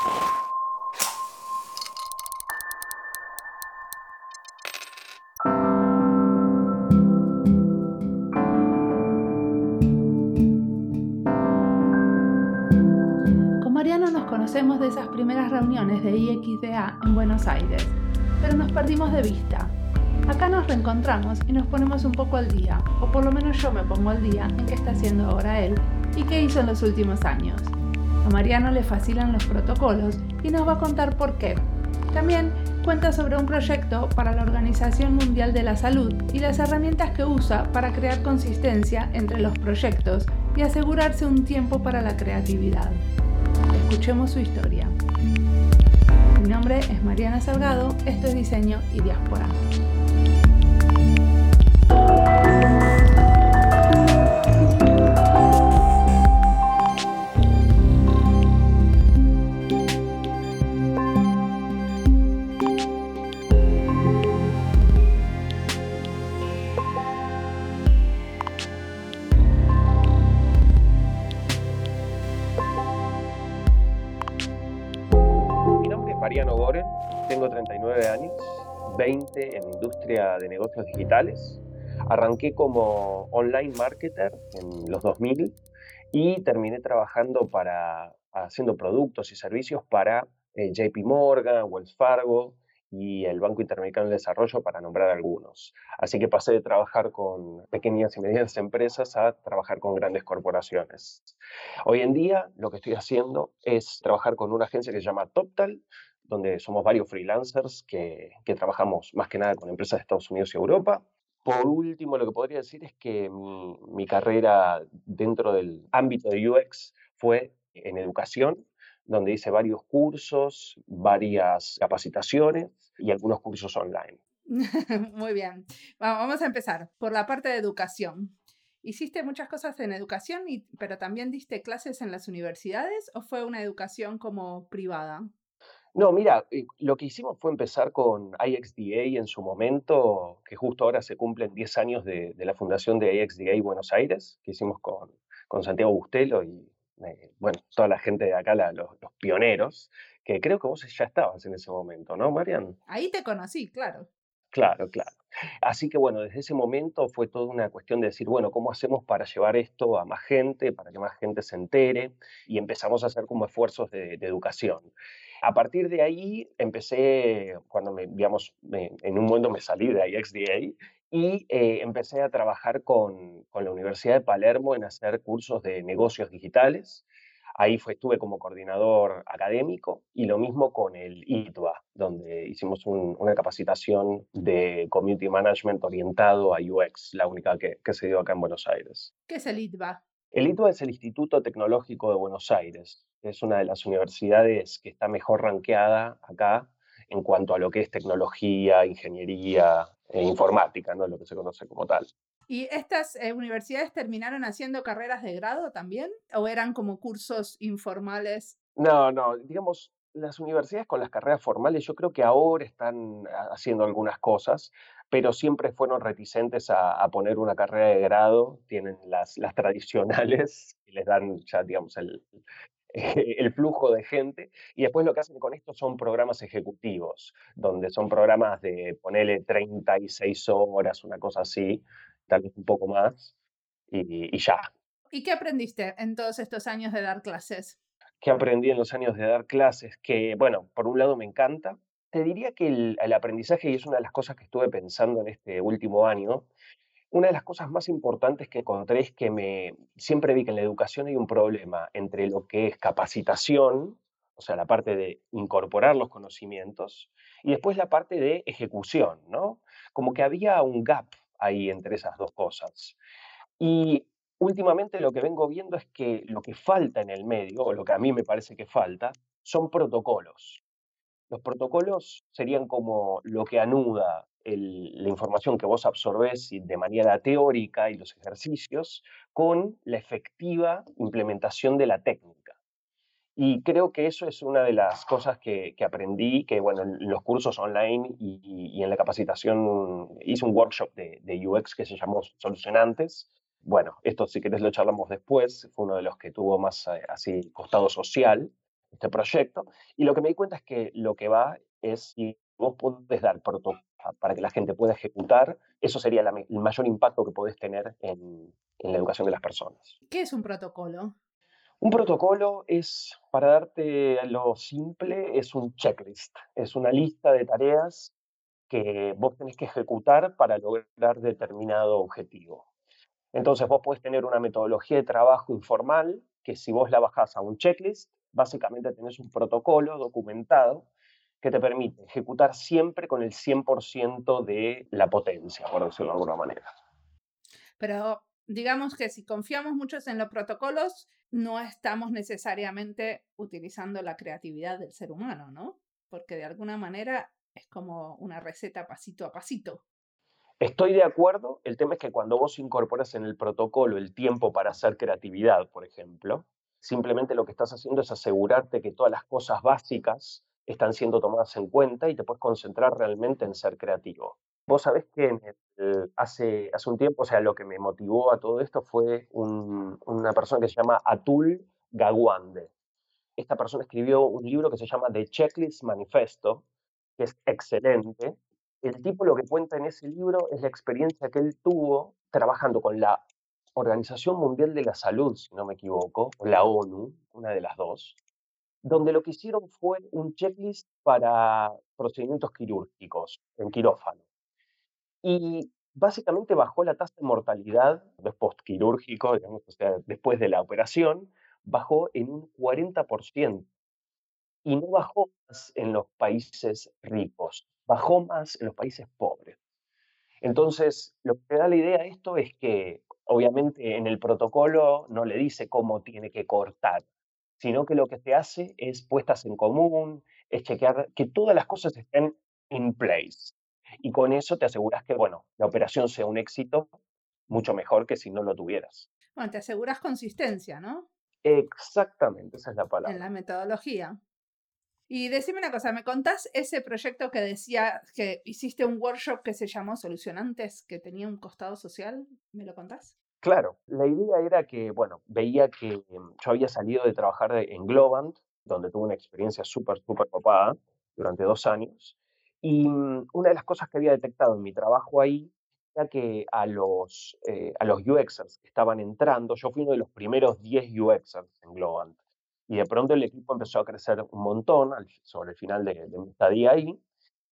Con Mariano nos conocemos de esas primeras reuniones de IXDA en Buenos Aires, pero nos perdimos de vista. Acá nos reencontramos y nos ponemos un poco al día, o por lo menos yo me pongo al día en qué está haciendo ahora él y qué hizo en los últimos años. A Mariano le fascinan los protocolos y nos va a contar por qué. También cuenta sobre un proyecto para la Organización Mundial de la Salud y las herramientas que usa para crear consistencia entre los proyectos y asegurarse un tiempo para la creatividad. Escuchemos su historia. Mi nombre es Mariana Salgado, esto es Diseño y Diáspora. Mariano Goren, tengo 39 años, 20 en industria de negocios digitales. Arranqué como online marketer en los 2000 y terminé trabajando para haciendo productos y servicios para eh, JP Morgan, Wells Fargo y el Banco Interamericano de Desarrollo, para nombrar algunos. Así que pasé de trabajar con pequeñas y medianas empresas a trabajar con grandes corporaciones. Hoy en día lo que estoy haciendo es trabajar con una agencia que se llama TopTal, donde somos varios freelancers que, trabajamos más que nada con empresas de Estados Unidos y Europa. Por último, lo que podría decir es que mi, mi carrera dentro del ámbito de UX fue en educación, donde hice varios cursos, varias capacitaciones y algunos cursos online. Muy bien. Va- Vamos a empezar por la parte de educación. ¿Hiciste muchas cosas en educación, pero también diste clases en las universidades o fue una educación como privada? No, mira, eh, lo que hicimos fue empezar con IXDA en su momento, que justo ahora se cumplen 10 años de, la fundación de IXDA Buenos Aires, que hicimos con, con Santiago Bustelo y, eh, bueno, toda la gente de acá, la- los, los pioneros, que creo que vos ya estabas en ese momento, ¿no, Marian? Ahí te conocí, claro. Claro, claro. Así que bueno, desde ese momento fue toda una cuestión de decir, bueno, ¿cómo hacemos para llevar esto a más gente, para que más gente se entere? Y empezamos a hacer como esfuerzos de, educación. A partir de ahí empecé, cuando me, digamos, en un momento me salí de IXDA y eh, empecé a trabajar con, con la Universidad de Palermo en hacer cursos de negocios digitales. Ahí fue, estuve como coordinador académico y lo mismo con el ITBA, donde hicimos un- una capacitación de community management orientado a UX, la única que, que se dio acá en Buenos Aires. ¿Qué es el ITBA? El ITBA es el Instituto Tecnológico de Buenos Aires. Es una de las universidades que está mejor rankeada acá en cuanto a lo que es tecnología, ingeniería e informática, ¿no? lo que se conoce como tal. ¿Y estas eh, universidades terminaron haciendo carreras de grado también? ¿O eran como cursos informales? No, no, digamos, las universidades con las carreras formales yo creo que ahora están ha- haciendo algunas cosas, pero siempre fueron reticentes a, poner una carrera de grado, tienen las, las tradicionales y les dan ya, digamos, el, el flujo de gente, y después lo que hacen con esto son programas ejecutivos, donde son programas de ponerle 36 horas, una cosa así, tal vez un poco más, y, y ya, ¿Y qué aprendiste en todos estos años de dar clases? que aprendí en los años de dar clases, que, bueno, por un lado me encanta. Te diría que el, el aprendizaje, y es una de las cosas que estuve pensando en este último año, una de las cosas más importantes que encontré es que me, siempre vi que en la educación hay un problema entre lo que es capacitación, o sea, la parte de incorporar los conocimientos, y después la parte de ejecución, ¿no? Como que había un gap ahí entre esas dos cosas. Y últimamente lo que vengo viendo es que lo que falta en el medio, o lo que a mí me parece que falta, son protocolos. Los protocolos serían como lo que anuda la información que vos absorbés de manera teórica y los ejercicios con la efectiva implementación de la técnica. Y creo que eso es una de las cosas que, que aprendí, que bueno, en los cursos online y, y- y en la capacitación hice un workshop de, de UX que se llamó Solucionantes. Bueno, esto si querés lo charlamos después, fue uno de los que tuvo más eh, así costado social, este proyecto. Y lo que me di cuenta es que lo que va es si vos podés dar protocolos para que la gente pueda ejecutar, eso sería el mayor impacto que podés tener en, en la educación de las personas. ¿Qué es un protocolo? Un protocolo es, para darte lo simple, es un checklist, es una lista de tareas que vos tenés que ejecutar para lograr determinado objetivo. Entonces vos podés tener una metodología de trabajo informal que si vos la bajás a un checklist, básicamente tenés un protocolo documentado que te permite ejecutar siempre con el 100% de la potencia, por decirlo de alguna manera. Pero digamos que si confiamos mucho en los protocolos, no estamos necesariamente utilizando la creatividad del ser humano, ¿no? Porque de alguna manera es como una receta pasito a pasito. Estoy de acuerdo, el tema es que cuando vos incorporas en el protocolo el tiempo para hacer creatividad, por ejemplo, simplemente lo que estás haciendo es asegurarte que todas las cosas básicas están siendo tomadas en cuenta y te puedes concentrar realmente en ser creativo. Vos sabés que hace, hace un tiempo, o sea, lo que me motivó a todo esto fue una persona que se llama Atul Gawande. Esta persona escribió un libro que se llama The Checklist Manifesto, que es excelente, el tipo lo que cuenta en ese libro es la experiencia que él tuvo trabajando con la Organización Mundial de la Salud, si no me equivoco, la ONU, una de las dos, donde lo que hicieron fue un checklist para procedimientos quirúrgicos en quirófano. Y básicamente bajó la tasa de mortalidad postquirúrgico, digamos, o sea, después de la operación, bajó en un 40% y no bajó más en los países ricos, bajó más en los países pobres. Entonces, lo que da la idea de esto es que, obviamente, en el protocolo no le dice cómo tiene que cortar, sino que lo que se hace es puestas en común, es chequear que todas las cosas estén in place. Y con eso te aseguras que, bueno, la operación sea un éxito mucho mejor que si no lo tuvieras. Bueno, te aseguras consistencia, ¿no? Exactamente, esa es la palabra. En la metodología. Y decime una cosa, ¿me contás ese proyecto que decía que hiciste un workshop que se llamó Solucionantes, que tenía un costado social? ¿Me lo contás? Claro, la idea era que, bueno, veía que em, yo había salido de trabajar en Globant, donde tuve una experiencia súper, súper copada durante dos años. Y una de las cosas que había detectado en mi trabajo ahí era que a los, eh, a los UXers que estaban entrando, yo fui uno de los primeros 10 UXers en Globant. Y de pronto el equipo empezó a crecer un montón sobre el final de, mi estadía ahí.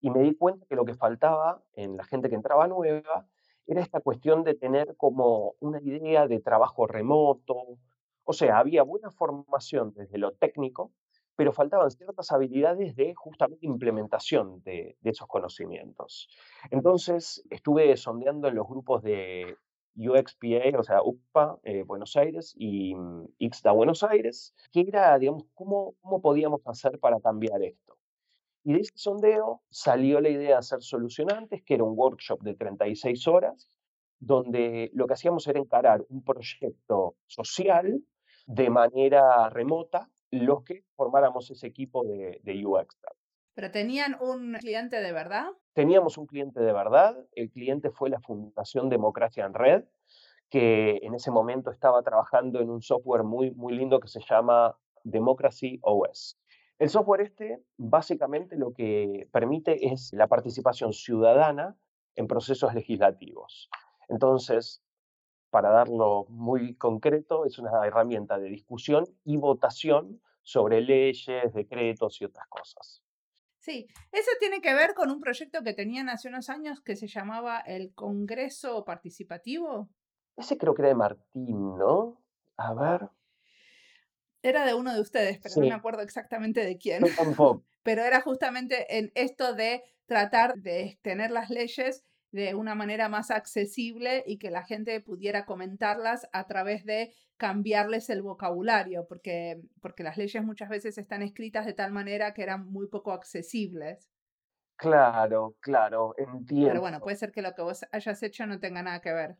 Y me di cuenta que lo que faltaba en la gente que entraba nueva era esta cuestión de tener como una idea de trabajo remoto. O sea, había buena formación desde lo técnico, pero faltaban ciertas habilidades de justamente implementación de, de, esos conocimientos. Entonces estuve sondeando en los grupos de UXPA, o sea, UPA eh, Buenos Aires y mm, IXDA Buenos Aires, que era, digamos, cómo, cómo podíamos hacer para cambiar esto. Y de ese sondeo salió la idea de hacer solucionantes, que era un workshop de 36 horas, donde lo que hacíamos era encarar un proyecto social de manera remota, los que formáramos ese equipo de, de UX. ¿Pero tenían un cliente de verdad? Teníamos un cliente de verdad. El cliente fue la Fundación Democracia en Red, que en ese momento estaba trabajando en un software muy, muy lindo que se llama Democracy OS. El software este básicamente lo que permite es la participación ciudadana en procesos legislativos. Entonces, para darlo muy concreto, es una herramienta de discusión y votación sobre leyes, decretos y otras cosas. Sí, eso tiene que ver con un proyecto que tenían hace unos años que se llamaba el Congreso Participativo. Ese creo que era de Martín, ¿no? A ver. Era de uno de ustedes, pero no me acuerdo exactamente de quién. pero era justamente en esto de tratar de tener las leyes de una manera más accesible y que la gente pudiera comentarlas a través de cambiarles el vocabulario, porque, porque las leyes muchas veces están escritas de tal manera que eran muy poco accesibles. Claro, claro, entiendo. Pero bueno, puede ser que lo que vos hayas hecho no tenga nada que ver.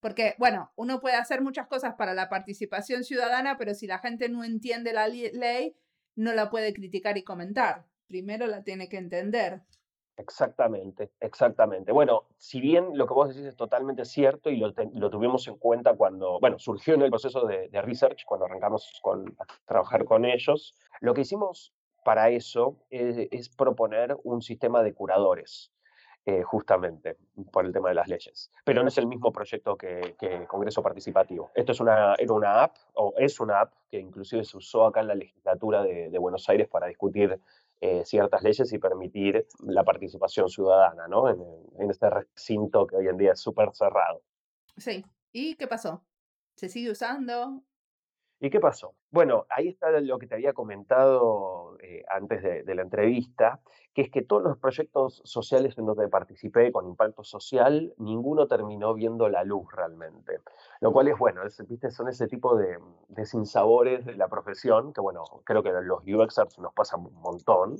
Porque, bueno, uno puede hacer muchas cosas para la participación ciudadana, pero si la gente no entiende la ley, no la puede criticar y comentar. Primero la tiene que entender. Exactamente, exactamente. Bueno, si bien lo que vos decís es totalmente cierto y lo, lo tuvimos en cuenta cuando, bueno, surgió en el proceso de, de, research, cuando arrancamos con, a trabajar con ellos, lo que hicimos para eso es, es proponer un sistema de curadores. Eh, justamente por el tema de las leyes. Pero no es el mismo proyecto que, que Congreso Participativo. Esto es una, era una app, o es una app que inclusive se usó acá en la legislatura de, de Buenos Aires para discutir eh, ciertas leyes y permitir la participación ciudadana, ¿no? En, en este recinto que hoy en día es súper cerrado. Sí. ¿Y qué pasó? ¿Se sigue usando? ¿Y qué pasó? Bueno, ahí está lo que te había comentado eh, antes de, la entrevista, que es que todos los proyectos sociales en donde participé con impacto social, ninguno terminó viendo la luz realmente. Lo cual es bueno, es, ¿viste? son ese tipo de, de sinsabores de la profesión, que bueno, creo que los UXers nos pasan un montón,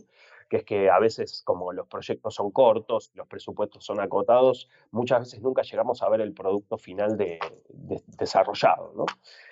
que es que a veces como los proyectos son cortos, los presupuestos son acotados, muchas veces nunca llegamos a ver el producto final de, de, desarrollado. ¿no?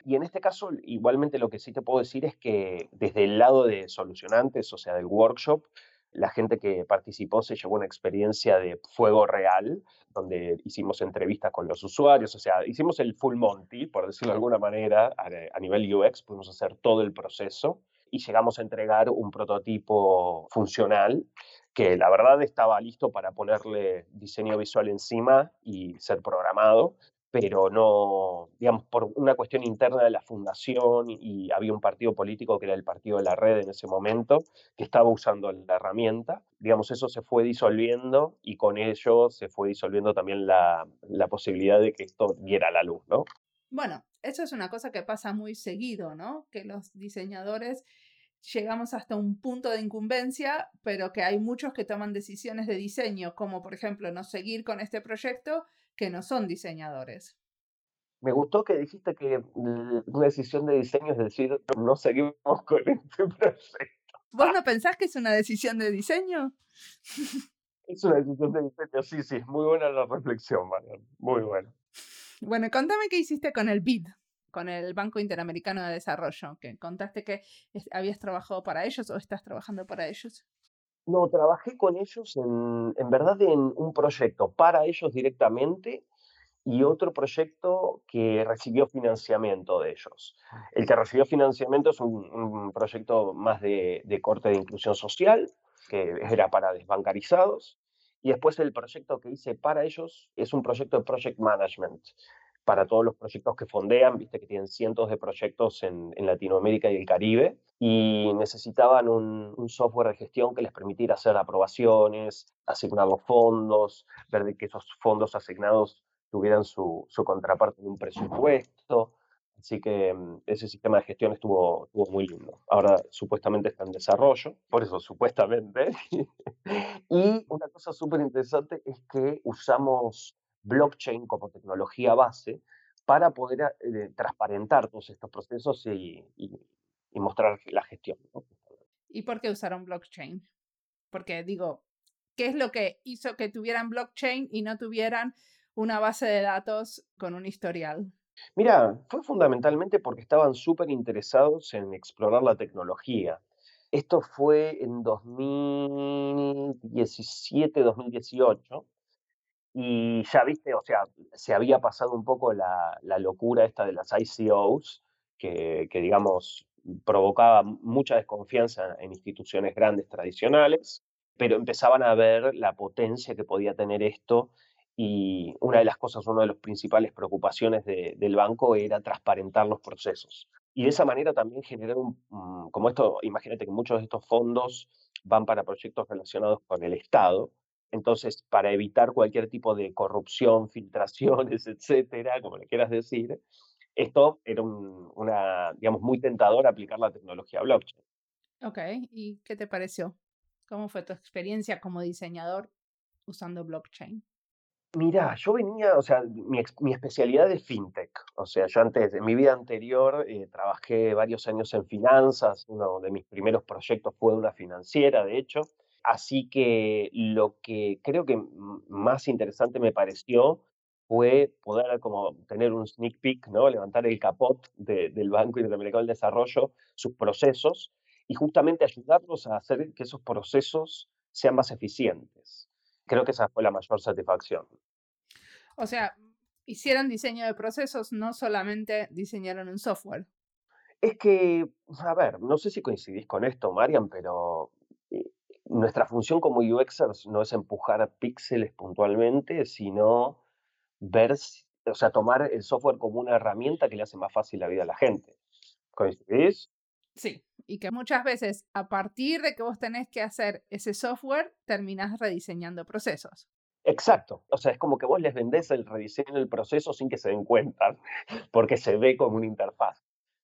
Y en este caso, igualmente lo que sí te puedo decir es que desde el lado de solucionantes, o sea, del workshop, la gente que participó se llevó una experiencia de fuego real, donde hicimos entrevistas con los usuarios, o sea, hicimos el full Monty, por decirlo de alguna manera, a, a nivel UX, pudimos hacer todo el proceso y llegamos a entregar un prototipo funcional que la verdad estaba listo para ponerle diseño visual encima y ser programado, pero no, digamos, por una cuestión interna de la fundación y había un partido político que era el Partido de la Red en ese momento, que estaba usando la herramienta. Digamos, eso se fue disolviendo y con ello se fue disolviendo también la, posibilidad de que esto diera la luz, ¿no? Bueno, eso es una cosa que pasa muy seguido, ¿no? Que los diseñadores llegamos hasta un punto de incumbencia, pero que hay muchos que toman decisiones de diseño, como por ejemplo no seguir con este proyecto, que no son diseñadores. Me gustó que dijiste que una decisión de diseño es decir, no seguimos con este proyecto. ¿Vos no pensás que es una decisión de diseño? Es una decisión de diseño, sí, sí, muy buena la reflexión, Marian, muy buena. Bueno, contame qué hiciste con el BID, con el Banco Interamericano de Desarrollo, que contaste que habías trabajado para ellos o estás trabajando para ellos. No, trabajé con ellos en, en verdad en un proyecto para ellos directamente y otro proyecto que recibió financiamiento de ellos. El que recibió financiamiento es un, un proyecto más de, de, corte de inclusión social, que era para desbancarizados, y después el proyecto que hice para ellos es un proyecto de project management para todos los proyectos que fondean, viste que tienen cientos de proyectos en, Latinoamérica y el Caribe, y necesitaban un, software de gestión que les permitiera hacer aprobaciones, asignar los fondos, ver que esos fondos asignados tuvieran su, su contraparte en un presupuesto. Así que mm, ese sistema de gestión estuvo, muy lindo. Ahora supuestamente está en desarrollo, por eso supuestamente. y una cosa súper interesante es que usamos blockchain como tecnología base para poder eh, transparentar todos estos procesos y, mostrar la gestión. ¿Y por qué usaron blockchain? Porque digo, ¿qué es lo que hizo que tuvieran blockchain y no tuvieran una base de datos con un historial? Mira, fue fundamentalmente porque estaban súper interesados en explorar la tecnología. Esto fue en 2017, 2018, y ya viste, o sea, se había pasado un poco la, locura esta de las ICOs, que, que, digamos provocaba mucha desconfianza en instituciones grandes tradicionales, pero empezaban a ver la potencia que podía tener esto y una de las cosas, una de las principales preocupaciones de, del banco era transparentar los procesos. Y de esa manera también generar un, como esto, imagínate que muchos de estos fondos van para proyectos relacionados con el Estado, entonces, para evitar cualquier tipo de corrupción, filtraciones, etcétera, como le quieras decir, esto era un, una, digamos, muy tentador aplicar la tecnología blockchain. Ok, ¿y qué te pareció? ¿Cómo fue tu experiencia como diseñador usando blockchain? Mira, yo venía, o sea, mi, especialidad es fintech. O sea, yo antes, en mi vida anterior, eh, trabajé varios años en finanzas. Uno de mis primeros proyectos fue una financiera, de hecho. Así que lo que creo que más interesante me pareció fue poder como tener un sneak peek, ¿no? levantar el capot de, del Banco Interamericano del Desarrollo, sus procesos, y justamente ayudarlos a hacer que esos procesos sean más eficientes. Creo que esa fue la mayor satisfacción. O sea, hicieron diseño de procesos, no solamente diseñaron un software. Es que, a ver, no sé si coincidís con esto, Marian, pero eh, nuestra función como UXers no es empujar píxeles puntualmente, sino ver, o sea, tomar el software como una herramienta que le hace más fácil la vida a la gente. ¿Coincidís? Sí, y que muchas veces a partir de que vos tenés que hacer ese software, terminás rediseñando procesos. Exacto, o sea, es como que vos les vendés el rediseño del proceso sin que se den cuenta, porque se ve como una interfaz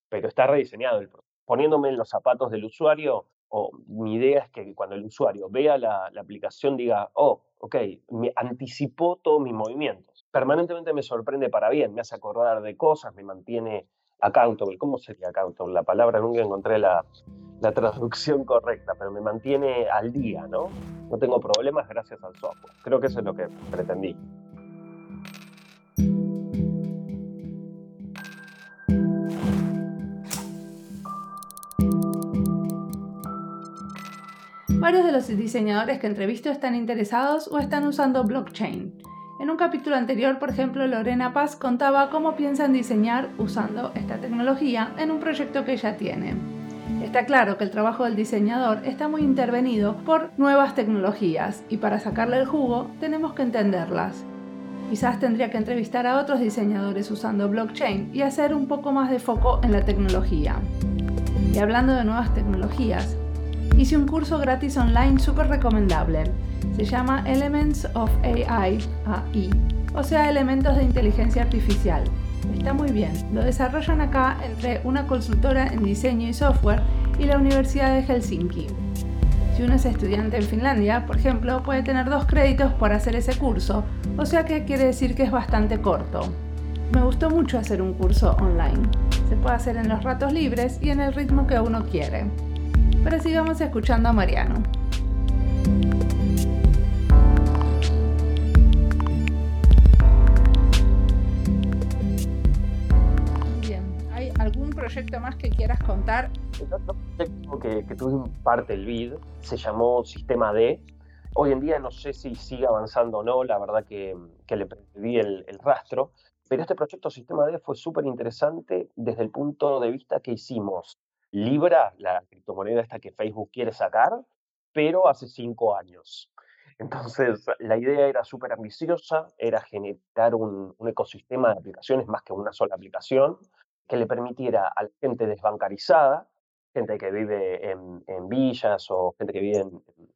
pero está rediseñado el Poniéndome en los zapatos del usuario, o mi idea es que cuando el usuario vea la, aplicación diga, oh, ok, me anticipó todos mis movimientos. Permanentemente me sorprende para bien, me hace acordar de cosas, me mantiene accountable. ¿Cómo sería accountable? La palabra nunca encontré la, la traducción correcta, pero me mantiene al día, ¿no? No tengo problemas gracias al software. Creo que eso es lo que pretendí. Varios de los diseñadores que entrevisto están interesados o están usando blockchain. En un capítulo anterior, por ejemplo, Lorena Paz contaba cómo piensan diseñar usando esta tecnología en un proyecto que ella tiene. Está claro que el trabajo del diseñador está muy intervenido por nuevas tecnologías y para sacarle el jugo tenemos que entenderlas. Quizás tendría que entrevistar a otros diseñadores usando blockchain y hacer un poco más de foco en la tecnología. Y hablando de nuevas tecnologías, hice un curso gratis online súper recomendable. Se llama Elements of AI, AI, o sea, elementos de inteligencia artificial. Está muy bien, lo desarrollan acá entre una consultora en diseño y software y la Universidad de Helsinki. Si uno es estudiante en Finlandia, por ejemplo, puede tener dos créditos por hacer ese curso, o sea que quiere decir que es bastante corto. Me gustó mucho hacer un curso online. Se puede hacer en los ratos libres y en el ritmo que uno quiere. Pero sigamos escuchando a Mariano. Proyecto más que quieras contar? El otro proyecto que, que tuve parte del BID se llamó Sistema D. Hoy en día no sé si sigue avanzando o no, la verdad que, que le perdí el, el rastro, pero este proyecto Sistema D fue súper interesante desde el punto de vista que hicimos Libra, la criptomoneda esta que Facebook quiere sacar, pero hace cinco años. Entonces, la idea era súper ambiciosa, era generar un, ecosistema de aplicaciones más que una sola aplicación, que le permitiera a la gente desbancarizada, gente que vive en, villas o gente que vive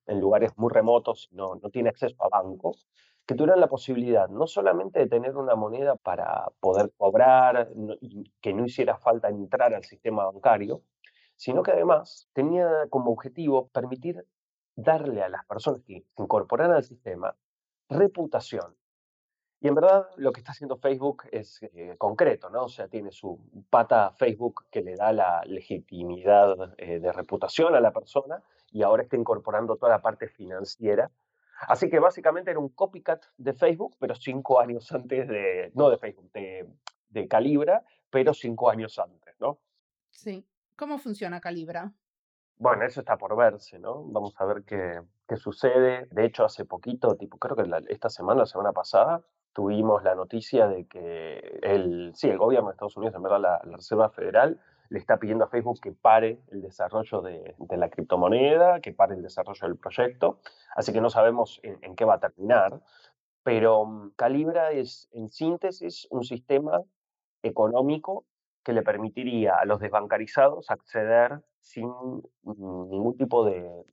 en, lugares muy remotos y no, tiene acceso a bancos, que tuvieran la posibilidad no solamente de tener una moneda para poder cobrar que no hiciera falta entrar al sistema bancario, sino que además tenía como objetivo permitir darle a las personas que se incorporaran al sistema reputación. Y en verdad lo que está haciendo Facebook es eh, concreto, ¿no? O sea, tiene su pata Facebook que le da la legitimidad eh, de reputación a la persona y ahora está incorporando toda la parte financiera. Así que básicamente era un copycat de Facebook, pero cinco años antes de, no de Facebook, de, de Calibra, pero cinco años antes, ¿no? Sí. ¿Cómo funciona Calibra? Bueno, eso está por verse, ¿no? Vamos a ver qué, qué sucede. De hecho, hace poquito, tipo, creo que esta semana, la semana pasada, tuvimos la noticia de que el, sí, el gobierno de Estados Unidos, en verdad la, Reserva Federal, le está pidiendo a Facebook que pare el desarrollo de, la criptomoneda, que pare el desarrollo del proyecto. Así que no sabemos en, en qué va a terminar. Pero mm, Calibra es, en síntesis, un sistema económico que le permitiría a los desbancarizados acceder sin ningún tipo de,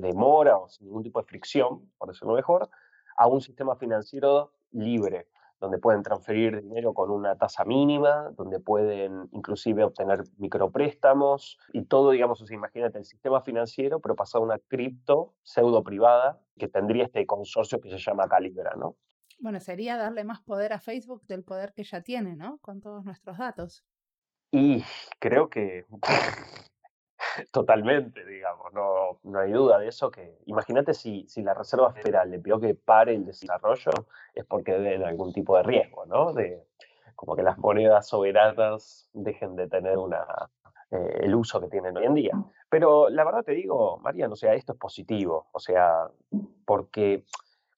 demora o sin ningún tipo de fricción, por decirlo mejor, a un sistema financiero libre, donde pueden transferir dinero con una tasa mínima, donde pueden inclusive obtener micropréstamos y todo, digamos, imagínate el sistema financiero, pero pasado a una cripto pseudo privada que tendría este consorcio que se llama Calibra, ¿no? Bueno, sería darle más poder a Facebook del poder que ya tiene, ¿no? Con todos nuestros datos. Y creo que totalmente, digamos, no, no hay duda de eso. Que imagínate si, si la Reserva Federal le pidió que pare el desarrollo, es porque ven algún tipo de riesgo, ¿no? De como que las monedas soberanas dejen de tener una, eh, el uso que tienen hoy en día. Pero la verdad te digo, Mariano, o sea, esto es positivo, o sea, porque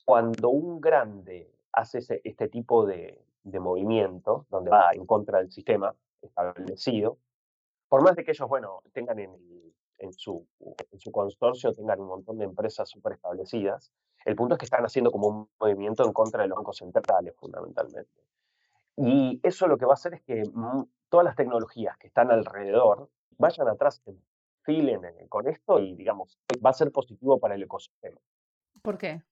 cuando un grande hace este tipo de, movimiento, donde va en contra del sistema establecido, por más de que ellos, bueno, tengan en, en, su, en su consorcio, tengan un montón de empresas súper establecidas, el punto es que están haciendo como un movimiento en contra de los bancos centrales, fundamentalmente. Y eso lo que va a hacer es que todas las tecnologías que están alrededor vayan atrás, filen con esto y, digamos, va a ser positivo para el ecosistema. ¿Por qué?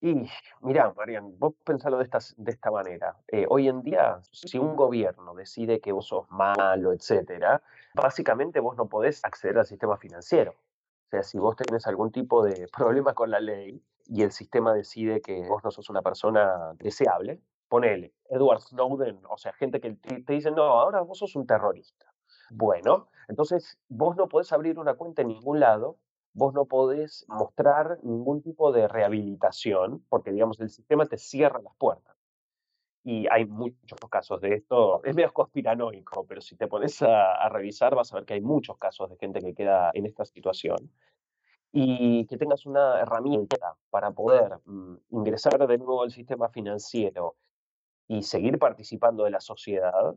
Y mira, Marian, vos pensalo de esta, de esta manera. Eh, hoy en día, si un gobierno decide que vos sos malo, etcétera, básicamente vos no podés acceder al sistema financiero. O sea, si vos tenés algún tipo de problema con la ley y el sistema decide que vos no sos una persona deseable, ponele, Edward Snowden, o sea, gente que te, dice, no, ahora vos sos un terrorista. Bueno, entonces vos no podés abrir una cuenta en ningún lado, vos no podés mostrar ningún tipo de rehabilitación, porque digamos el sistema te cierra las puertas. Y hay muchos casos de esto, es medio conspiranoico, pero si te pones a, revisar vas a ver que hay muchos casos de gente que queda en esta situación y que tengas una herramienta para poder mm, ingresar de nuevo al sistema financiero y seguir participando de la sociedad,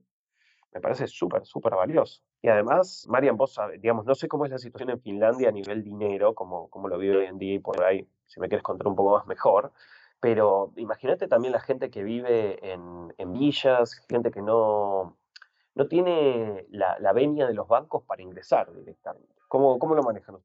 me parece súper, súper valioso. Y además, Marian, vos digamos, no sé cómo es la situación en Finlandia a nivel dinero, como, como lo vive hoy en día y por ahí, si me quieres contar un poco más mejor, pero imagínate también la gente que vive en, en villas, gente que no, no tiene la, la, venia de los bancos para ingresar directamente. ¿Cómo, cómo lo manejan?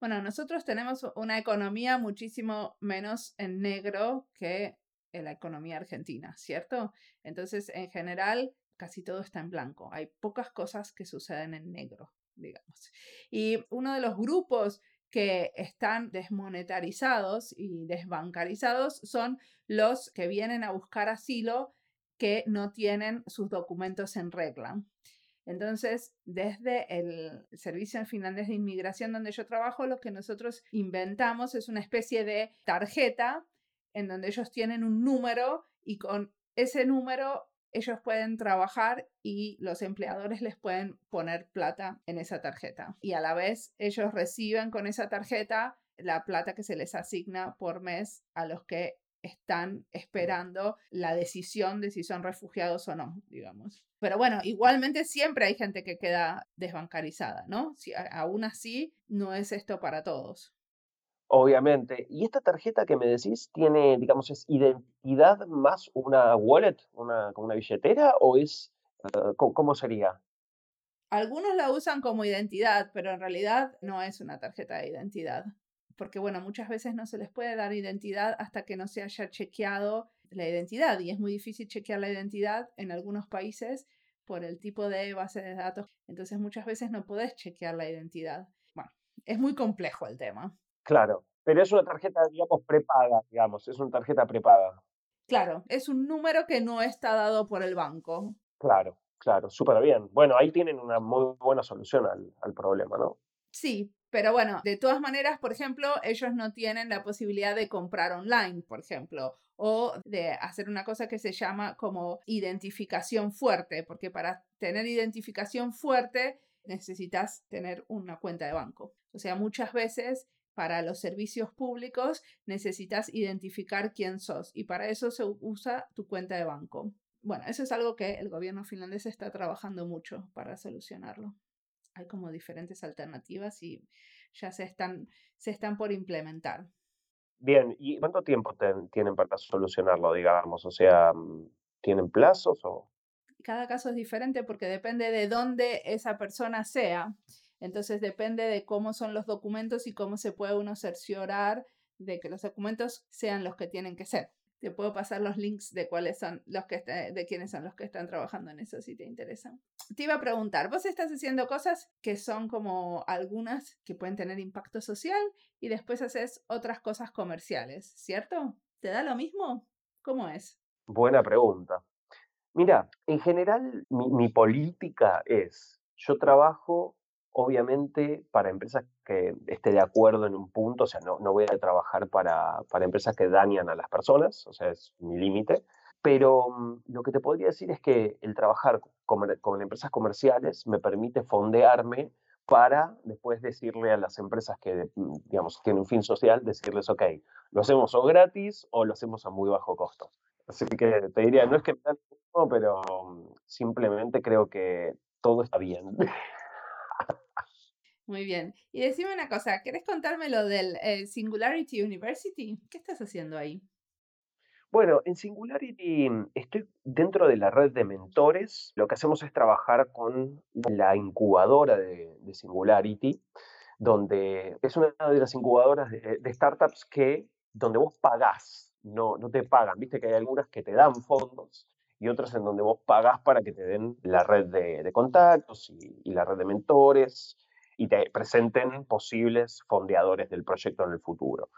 Bueno, nosotros tenemos una economía muchísimo menos en negro que la economía argentina, ¿cierto? Entonces, en general, casi todo está en blanco. Hay pocas cosas que suceden en negro, digamos. Y uno de los grupos que están desmonetarizados y desbancarizados son los que vienen a buscar asilo que no tienen sus documentos en regla. Entonces, desde el Servicio Finlandés de Inmigración donde yo trabajo, lo que nosotros inventamos es una especie de tarjeta en donde ellos tienen un número y con ese número ellos pueden trabajar y los empleadores les pueden poner plata en esa tarjeta. Y a la vez ellos reciben con esa tarjeta la plata que se les asigna por mes a los que están esperando la decisión de si son refugiados o no, digamos. Pero bueno, igualmente siempre hay gente que queda desbancarizada, ¿no? Si, aún así, no es esto para todos. Obviamente. ¿Y esta tarjeta que me decís tiene, digamos, es identidad más una wallet, una, como una billetera o es, eh, ¿cómo, sería? Algunos la usan como identidad, pero en realidad no es una tarjeta de identidad. Porque, bueno, muchas veces no se les puede dar identidad hasta que no se haya chequeado la identidad. Y es muy difícil chequear la identidad en algunos países por el tipo de base de datos. Entonces, muchas veces no podés chequear la identidad. Bueno, es muy complejo el tema. Claro, pero es una tarjeta, digamos, prepaga, digamos, es una tarjeta prepaga. Claro, es un número que no está dado por el banco. Claro, claro, súper bien. Bueno, ahí tienen una muy buena solución al, al problema, ¿no? Sí, pero bueno, de todas maneras, por ejemplo, ellos no tienen la posibilidad de comprar online, por ejemplo, o de hacer una cosa que se llama como identificación fuerte, porque para tener identificación fuerte necesitas tener una cuenta de banco. O sea, muchas veces para los servicios públicos necesitas identificar quién sos y para eso se usa tu cuenta de banco. Bueno, eso es algo que el gobierno finlandés está trabajando mucho para solucionarlo. Hay como diferentes alternativas y ya se están, se están por implementar. Bien, ¿y cuánto tiempo tienen para solucionarlo, digamos? O sea, ¿tienen plazos o...? Cada caso es diferente porque depende de dónde esa persona sea. Entonces depende de cómo son los documentos y cómo se puede uno cerciorar de que los documentos sean los que tienen que ser. Te puedo pasar los links de cuáles son los que de quiénes son los que están trabajando en eso si te interesan. Te iba a preguntar, vos estás haciendo cosas que son como algunas que pueden tener impacto social y después haces otras cosas comerciales, ¿cierto? ¿Te da lo mismo? ¿Cómo es? Buena pregunta. Mira, en general mi política es, yo trabajo obviamente para empresas que esté de acuerdo en un punto, o sea, no, no voy a trabajar para, para, empresas que dañan a las personas, o sea, es mi límite, pero mm, lo que te podría decir es que el trabajar con, con, empresas comerciales me permite fondearme para después decirle a las empresas que, digamos, tienen un fin social, decirles, ok, lo hacemos o gratis o lo hacemos a muy bajo costo. Así que te diría, no es que me dan pero simplemente creo que todo está bien. Muy bien. Y decime una cosa, ¿querés contarme lo del eh, Singularity University? ¿Qué estás haciendo ahí? Bueno, en Singularity estoy dentro de la red de mentores. Lo que hacemos es trabajar con la incubadora de, Singularity, donde es una de las incubadoras de, startups que, donde vos pagás, no, no te pagan. Viste que hay algunas que te dan fondos y otras en donde vos pagás para que te den la red de, contactos y, la red de mentores y te presenten posibles fondeadores del proyecto en el futuro.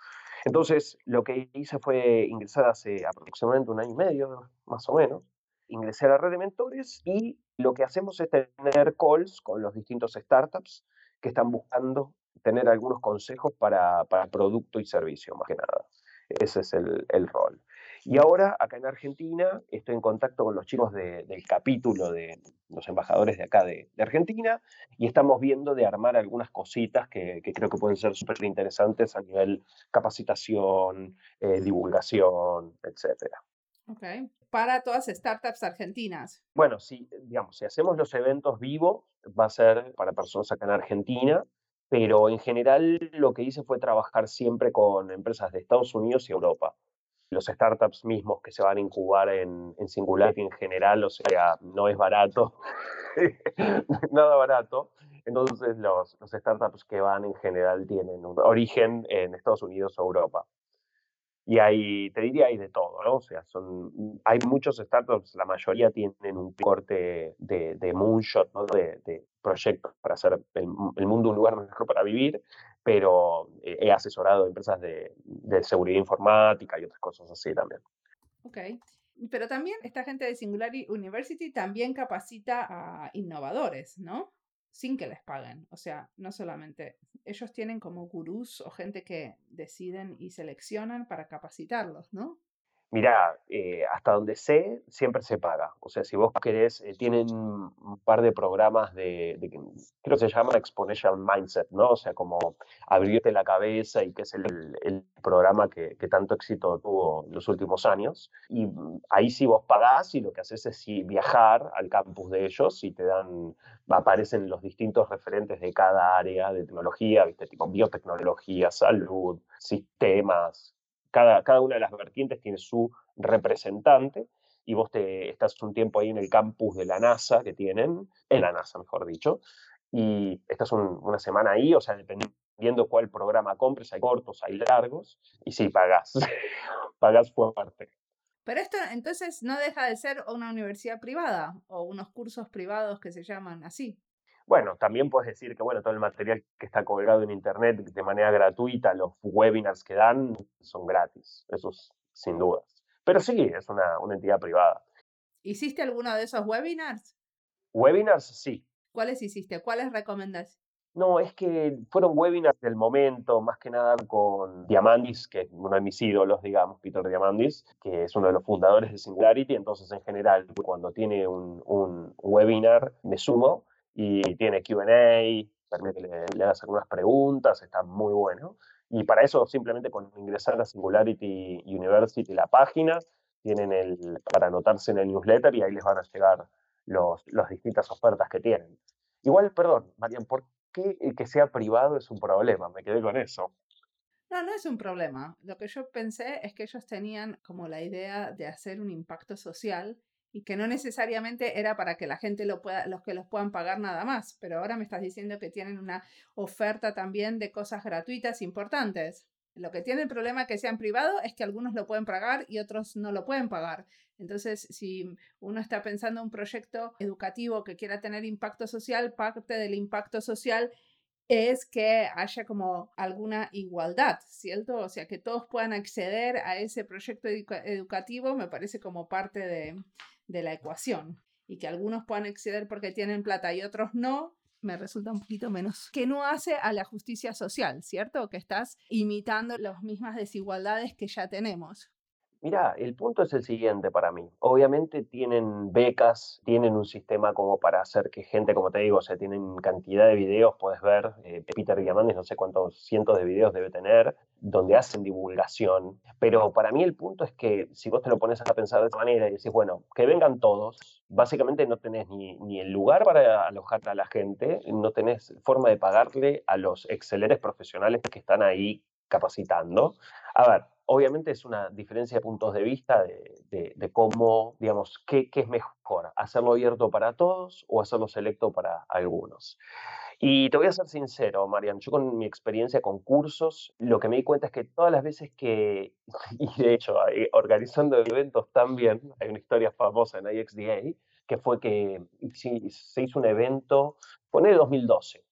Entonces, lo que hice fue ingresar hace aproximadamente un año y medio, más o menos, ingresé a la red de mentores y lo que hacemos es tener calls con los distintos startups que están buscando tener algunos consejos para, para producto y servicio, más que nada. Ese es el, el rol. Y ahora, acá en Argentina, estoy en contacto con los chicos del capítulo de los embajadores de acá de, Argentina y estamos viendo de armar algunas cositas que, creo que pueden ser súper interesantes a nivel capacitación, eh, divulgación, etc. Ok. Para todas startups argentinas. Bueno, si, digamos, si hacemos los eventos vivos, va a ser para personas acá en Argentina, pero en general lo que hice fue trabajar siempre con empresas de Estados Unidos y Europa los startups mismos que se van a incubar en, en Singularity en general, o sea, no es barato, nada barato. Entonces los, los, startups que van en general tienen un origen en Estados Unidos o Europa. Y hay, te diría, hay de todo, ¿no? O sea, son, hay muchos startups, la mayoría tienen un corte de, de moonshot, ¿no? De, de proyectos para hacer el, el, mundo un lugar mejor para vivir, pero he asesorado empresas de, de, seguridad informática y otras cosas así también. Ok. Pero también esta gente de Singularity University también capacita a innovadores, ¿no? sin que les paguen. O sea, no solamente ellos tienen como gurús o gente que deciden y seleccionan para capacitarlos, ¿no? Mira, eh, hasta donde sé, siempre se paga. O sea, si vos querés, eh, tienen un par de programas de, creo que se llama Exponential Mindset, ¿no? O sea, como abrirte la cabeza y que es el, programa que, tanto éxito tuvo en los últimos años. Y ahí sí vos pagás y lo que haces es viajar al campus de ellos y te dan, aparecen los distintos referentes de cada área de tecnología, ¿viste? Tipo biotecnología, salud, sistemas, cada, cada una de las vertientes tiene su representante y vos te estás un tiempo ahí en el campus de la NASA que tienen, en la NASA mejor dicho, y estás una semana ahí, o sea, dependiendo cuál programa compres, hay cortos, hay largos, y sí, pagas, pagas fuerte. Pero esto entonces no deja de ser una universidad privada o unos cursos privados que se llaman así. Bueno, también puedes decir que bueno, todo el material que está colgado en internet de manera gratuita, los webinars que dan son gratis, eso sin dudas. Pero sí, es una, una entidad privada. ¿Hiciste alguno de esos webinars? Webinars, sí. ¿Cuáles hiciste? ¿Cuáles recomendas? No, es que fueron webinars del momento, más que nada con Diamandis, que es uno de mis ídolos, digamos, Peter Diamandis, que es uno de los fundadores de Singularity. Entonces, en general, cuando tiene un, un webinar, me sumo y tiene QA, permite que le, le, hagas algunas preguntas, está muy bueno. Y para eso simplemente con ingresar a Singularity University, la página, tienen el, para anotarse en el newsletter y ahí les van a llegar los, las distintas ofertas que tienen. Igual, perdón, Marian, ¿por qué que sea privado es un problema? Me quedé con eso. No, no es un problema. Lo que yo pensé es que ellos tenían como la idea de hacer un impacto social y que no necesariamente era para que la gente lo pueda, los que los puedan pagar nada más, pero ahora me estás diciendo que tienen una oferta también de cosas gratuitas importantes. Lo que tiene el problema que sean privados es que algunos lo pueden pagar y otros no lo pueden pagar. Entonces, si uno está pensando en un proyecto educativo que quiera tener impacto social, parte del impacto social es que haya como alguna igualdad, ¿cierto? O sea, que todos puedan acceder a ese proyecto educativo me parece como parte de, de la ecuación y que algunos puedan acceder porque tienen plata y otros no, me resulta un poquito menos. Que no hace a la justicia social, ¿cierto? Que estás imitando las mismas desigualdades que ya tenemos. Mira, el punto es el siguiente para mí. Obviamente tienen becas, tienen un sistema como para hacer que gente, como te digo, o sea, tienen cantidad de videos, puedes ver, eh, Peter Diamandis no sé cuántos cientos de videos debe tener, donde hacen divulgación. Pero para mí el punto es que si vos te lo pones a pensar de esa manera y decís, bueno, que vengan todos, básicamente no tenés ni, ni el lugar para alojar a la gente, no tenés forma de pagarle a los excelentes profesionales que están ahí capacitando. A ver, obviamente es una diferencia de puntos de vista de, cómo, digamos, qué, qué, es mejor, hacerlo abierto para todos o hacerlo selecto para algunos. Y te voy a ser sincero, Marian, yo con mi experiencia con cursos, lo que me di cuenta es que todas las veces que, y de hecho, eh, organizando eventos también, hay una historia famosa en IXDA, que fue que se hizo un evento, pone 2012,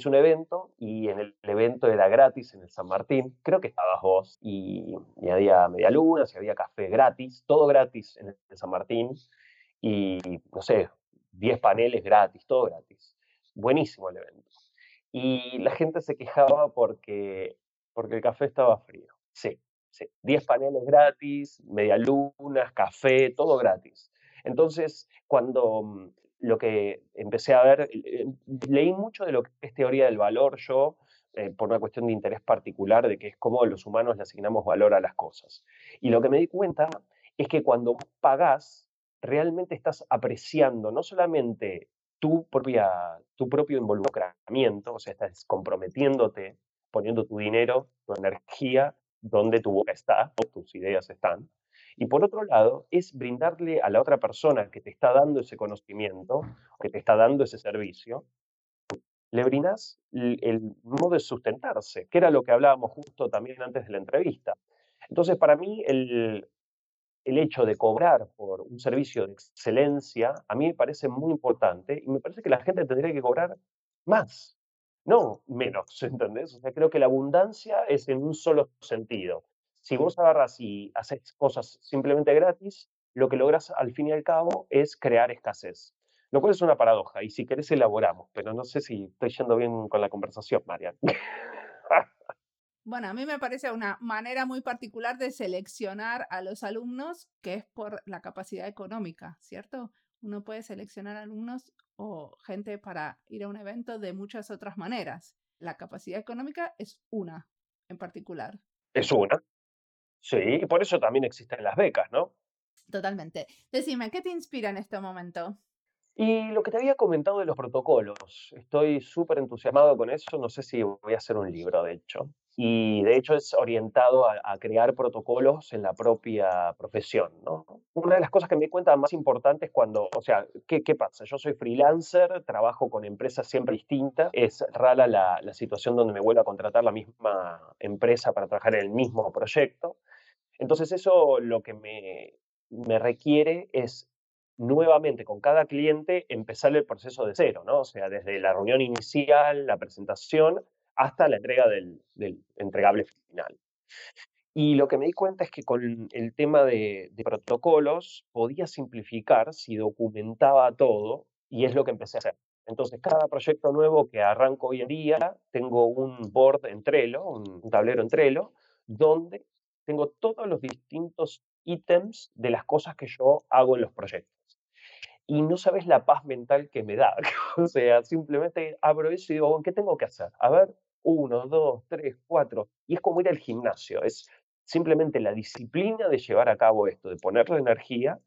se un evento y en el, evento era gratis en el San Martín, creo que estabas vos, y, y había media luna, había café gratis, todo gratis en el, San Martín, y no sé, 10 paneles gratis, todo gratis. Buenísimo el evento. Y la gente se quejaba porque, porque el café estaba frío. Sí, sí. 10 paneles gratis, medialunas, café, todo gratis. Entonces, cuando mm, lo que empecé a ver, eh, leí mucho de lo que es teoría del valor yo, eh, por una cuestión de interés particular, de que es cómo los humanos le asignamos valor a las cosas. Y lo que me di cuenta es que cuando pagás, realmente estás apreciando no solamente tu, propia, tu propio involucramiento, o sea, estás comprometiéndote, poniendo tu dinero, tu energía, donde tu boca está, o tus ideas están, y por otro lado, es brindarle a la otra persona que te está dando ese conocimiento, que te está dando ese servicio, le brindas el, modo de sustentarse, que era lo que hablábamos justo también antes de la entrevista. Entonces, para mí, el, el hecho de cobrar por un servicio de excelencia, a mí me parece muy importante y me parece que la gente tendría que cobrar más, no menos, ¿entendés? O sea, creo que la abundancia es en un solo sentido si vos agarras y haces cosas simplemente gratis, lo que logras al fin y al cabo es crear escasez. Lo cual es una paradoja, y si querés elaboramos, pero no sé si estoy yendo bien con la conversación, Marian. Bueno, a mí me parece una manera muy particular de seleccionar a los alumnos, que es por la capacidad económica, ¿cierto? Uno puede seleccionar alumnos o gente para ir a un evento de muchas otras maneras. La capacidad económica es una en particular. Es una, Sí, y por eso también existen las becas, ¿no? Totalmente. Decime, ¿qué te inspira en este momento? Y lo que te había comentado de los protocolos, estoy súper entusiasmado con eso, no sé si voy a hacer un libro, de hecho. Y de hecho es orientado a, crear protocolos en la propia profesión, ¿no? Una de las cosas que me di cuenta más importantes cuando, o sea, ¿qué, ¿qué, pasa? Yo soy freelancer, trabajo con empresas siempre distintas, es rara la, la situación donde me vuelvo a contratar la misma empresa para trabajar en el mismo proyecto. Entonces eso lo que me, me requiere es nuevamente con cada cliente empezar el proceso de cero, ¿no? O sea, desde la reunión inicial, la presentación, hasta la entrega del, entregable final. Y lo que me di cuenta es que con el tema de, protocolos podía simplificar si documentaba todo y es lo que empecé a hacer. Entonces, cada proyecto nuevo que arranco hoy en día, tengo un board en Trello, un tablero en Trello, donde tengo todos los distintos ítems de las cosas que yo hago en los proyectos. Y no sabes la paz mental que me da. o sea, simplemente abro eso y digo, ¿qué tengo que hacer? A ver, uno, dos, tres, cuatro. Y es como ir al gimnasio. Es simplemente la disciplina de llevar a cabo esto, de ponerle energía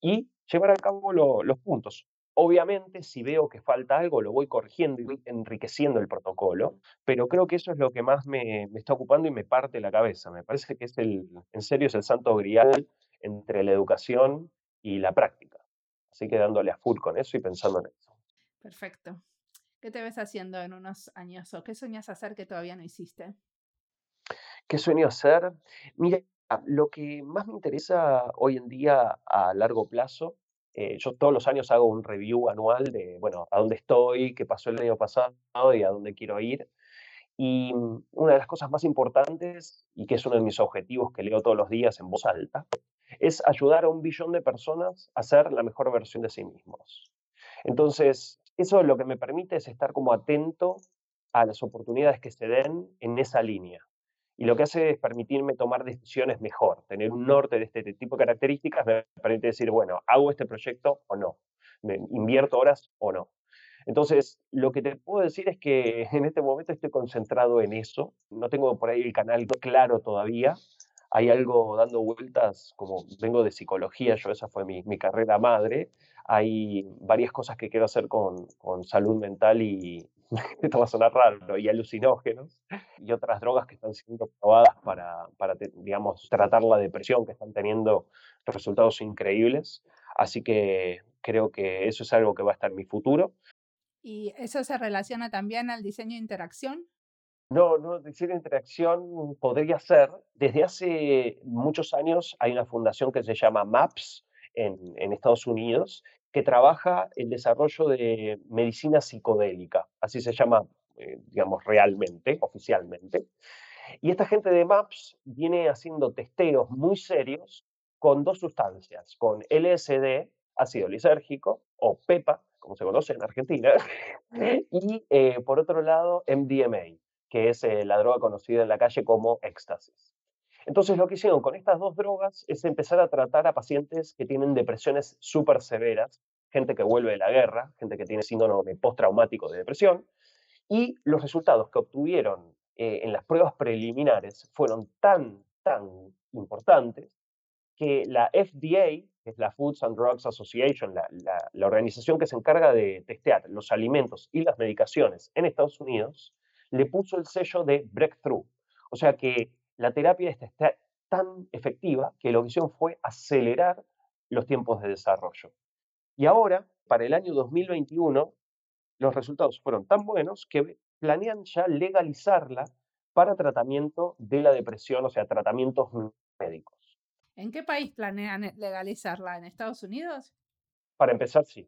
y llevar a cabo los puntos. Obviamente, si veo que falta algo, lo voy corrigiendo y enriqueciendo el protocolo, pero creo que eso es lo que más me, está ocupando y me parte la cabeza. Me parece que es el, en serio, es el santo grial entre la educación y la práctica. Así que dándole a full con eso y pensando en eso. Perfecto. ¿Qué te ves haciendo en unos años o qué sueñas hacer que todavía no hiciste? ¿Qué sueño hacer? Mira, lo que más me interesa hoy en día a largo plazo eh, yo todos los años hago un review anual de, bueno, a dónde estoy, qué pasó el año pasado y a dónde quiero ir. Y una de las cosas más importantes, y que es uno de mis objetivos que leo todos los días en voz alta, es ayudar a un billón de personas a ser la mejor versión de sí mismos. Entonces, eso lo que me permite es estar como atento a las oportunidades que se den en esa línea. y lo que hace es permitirme tomar decisiones mejor, tener un norte de este tipo de características me permite decir, bueno, hago este proyecto o no, me invierto horas o no. Entonces, lo que te puedo decir es que en este momento estoy concentrado en eso, no tengo por ahí el canal claro todavía, hay algo dando vueltas, como vengo de psicología, yo esa fue mi, mi carrera madre, hay varias cosas que quiero hacer con, con salud mental y, esto va a sonar raro, y alucinógenos, y otras drogas que están siendo probadas para, para, digamos, tratar la depresión, que están teniendo resultados increíbles. Así que creo que eso es algo que va a estar en mi futuro. ¿Y eso se relaciona también al diseño de interacción? No, no, diseño de interacción podría ser. Desde hace muchos años hay una fundación que se llama MAPS en, Estados Unidos que trabaja el desarrollo de medicina psicodélica, así se llama, eh, digamos, realmente, oficialmente. Y esta gente de MAPS viene haciendo testeos muy serios con dos sustancias, con LSD, ácido lisérgico, o PEPA, como se conoce en Argentina, y eh, por otro lado MDMA, que es eh, la droga conocida en la calle como éxtasis. Entonces lo que hicieron con estas dos drogas es empezar a tratar a pacientes que tienen depresiones súper severas, gente que vuelve de la guerra, gente que tiene síndrome postraumático de depresión, y los resultados que obtuvieron eh, en las pruebas preliminares fueron tan, tan importantes que la FDA, que es la Foods and Drugs Association, la, la organización que se encarga de testear los alimentos y las medicaciones en Estados Unidos, le puso el sello de breakthrough. O sea que la terapia está tan efectiva que la visión fue acelerar los tiempos de desarrollo. Y ahora, para el año 2021, los resultados fueron tan buenos que planean ya legalizarla para tratamiento de la depresión, o sea, tratamientos médicos. ¿En qué país planean legalizarla? ¿En Estados Unidos? Para empezar, sí.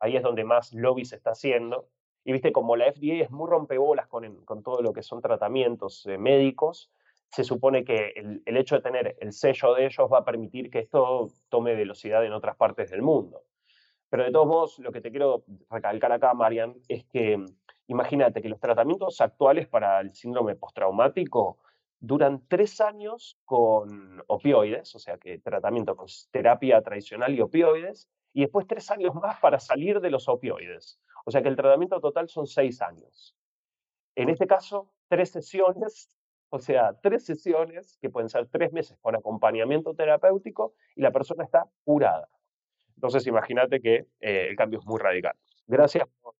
Ahí es donde más lobby se está haciendo. Y viste, como la FDA es muy rompebolas con, con todo lo que son tratamientos eh, médicos, se supone que el, hecho de tener el sello de ellos va a permitir que esto tome velocidad en otras partes del mundo. Pero de todos modos, lo que te quiero recalcar acá, Marian, es que imagínate que los tratamientos actuales para el síndrome postraumático duran tres años con opioides, o sea que tratamiento con terapia tradicional y opioides, y después tres años más para salir de los opioides. O sea que el tratamiento total son seis años. En este caso, tres sesiones o sea, tres sesiones que pueden ser tres meses con acompañamiento terapéutico y la persona está curada. Entonces, imagínate que eh, el cambio es muy radical. Gracias por,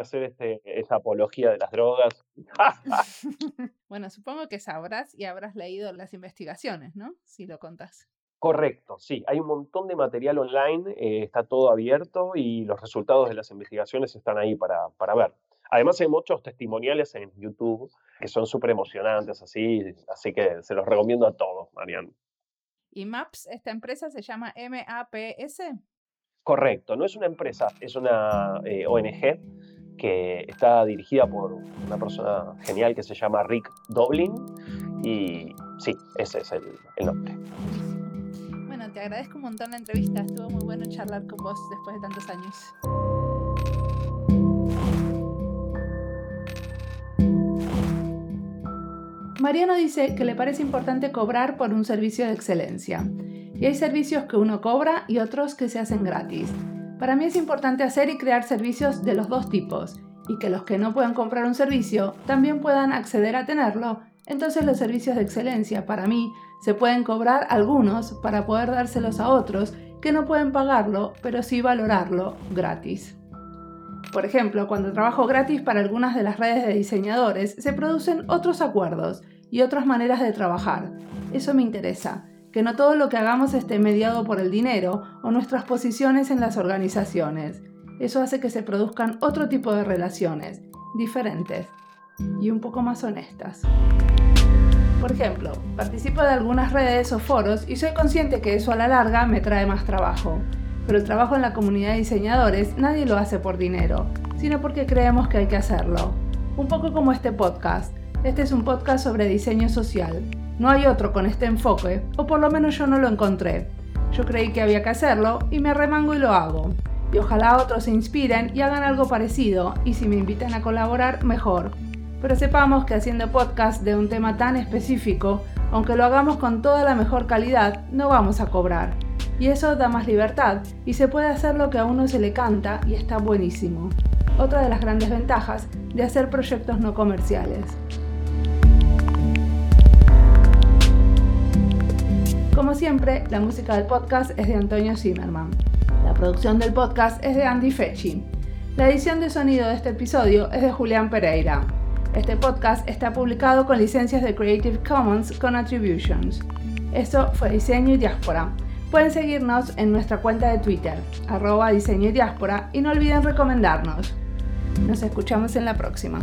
hacer este, esta apología de las drogas. bueno, supongo que sabrás y habrás leído las investigaciones, ¿no? Si lo contás. Correcto, sí. Hay un montón de material online, eh, está todo abierto y los resultados de las investigaciones están ahí para, para ver. Además hay muchos testimoniales en YouTube que son súper emocionantes, así, así que se los recomiendo a todos, Marian. ¿Y MAPS, esta empresa se llama MAPS? Correcto, no es una empresa, es una eh, ONG que está dirigida por una persona genial que se llama Rick Doblin y sí, ese es el, nombre. Bueno, te agradezco un montón la entrevista, estuvo muy bueno charlar con vos después de tantos años. Mariano dice que le parece importante cobrar por un servicio de excelencia. Y hay servicios que uno cobra y otros que se hacen gratis. Para mí es importante hacer y crear servicios de los dos tipos, y que los que no puedan comprar un servicio también puedan acceder a tenerlo. Entonces los servicios de excelencia para mí se pueden cobrar algunos para poder dárselos a otros que no pueden pagarlo, pero sí valorarlo gratis. Por ejemplo, cuando trabajo gratis para algunas de las redes de diseñadores, se producen otros acuerdos y otras maneras de trabajar. Eso me interesa, que no todo lo que hagamos esté mediado por el dinero o nuestras posiciones en las organizaciones. Eso hace que se produzcan otro tipo de relaciones, diferentes y un poco más honestas. Por ejemplo, participo de algunas redes o foros y soy consciente que eso a la larga me trae más trabajo. Pero el trabajo en la comunidad de diseñadores nadie lo hace por dinero, sino porque creemos que hay que hacerlo. Un poco como este podcast. Este es un podcast sobre diseño social. No hay otro con este enfoque, o por lo menos yo no lo encontré. Yo creí que había que hacerlo y me remango y lo hago. Y ojalá otros se inspiren y hagan algo parecido, y si me invitan a colaborar, mejor. pero sepamos que haciendo podcast de un tema tan específico, aunque lo hagamos con toda la mejor calidad, no vamos a cobrar. Y eso da más libertad y se puede hacer lo que a uno se le canta y está buenísimo. Otra de las grandes ventajas de hacer proyectos no comerciales. Como siempre, la música del podcast es de Antonio Zimmerman. La producción del podcast es de Andy Fechi. La edición de sonido de este episodio es de Julián Pereira. Este podcast está publicado con licencias de Creative Commons con Attributions. Eso fue Diseño y Diáspora. Pueden seguirnos en nuestra cuenta de Twitter, arroba diseño y diáspora, y no olviden recomendarnos. Nos escuchamos en la próxima.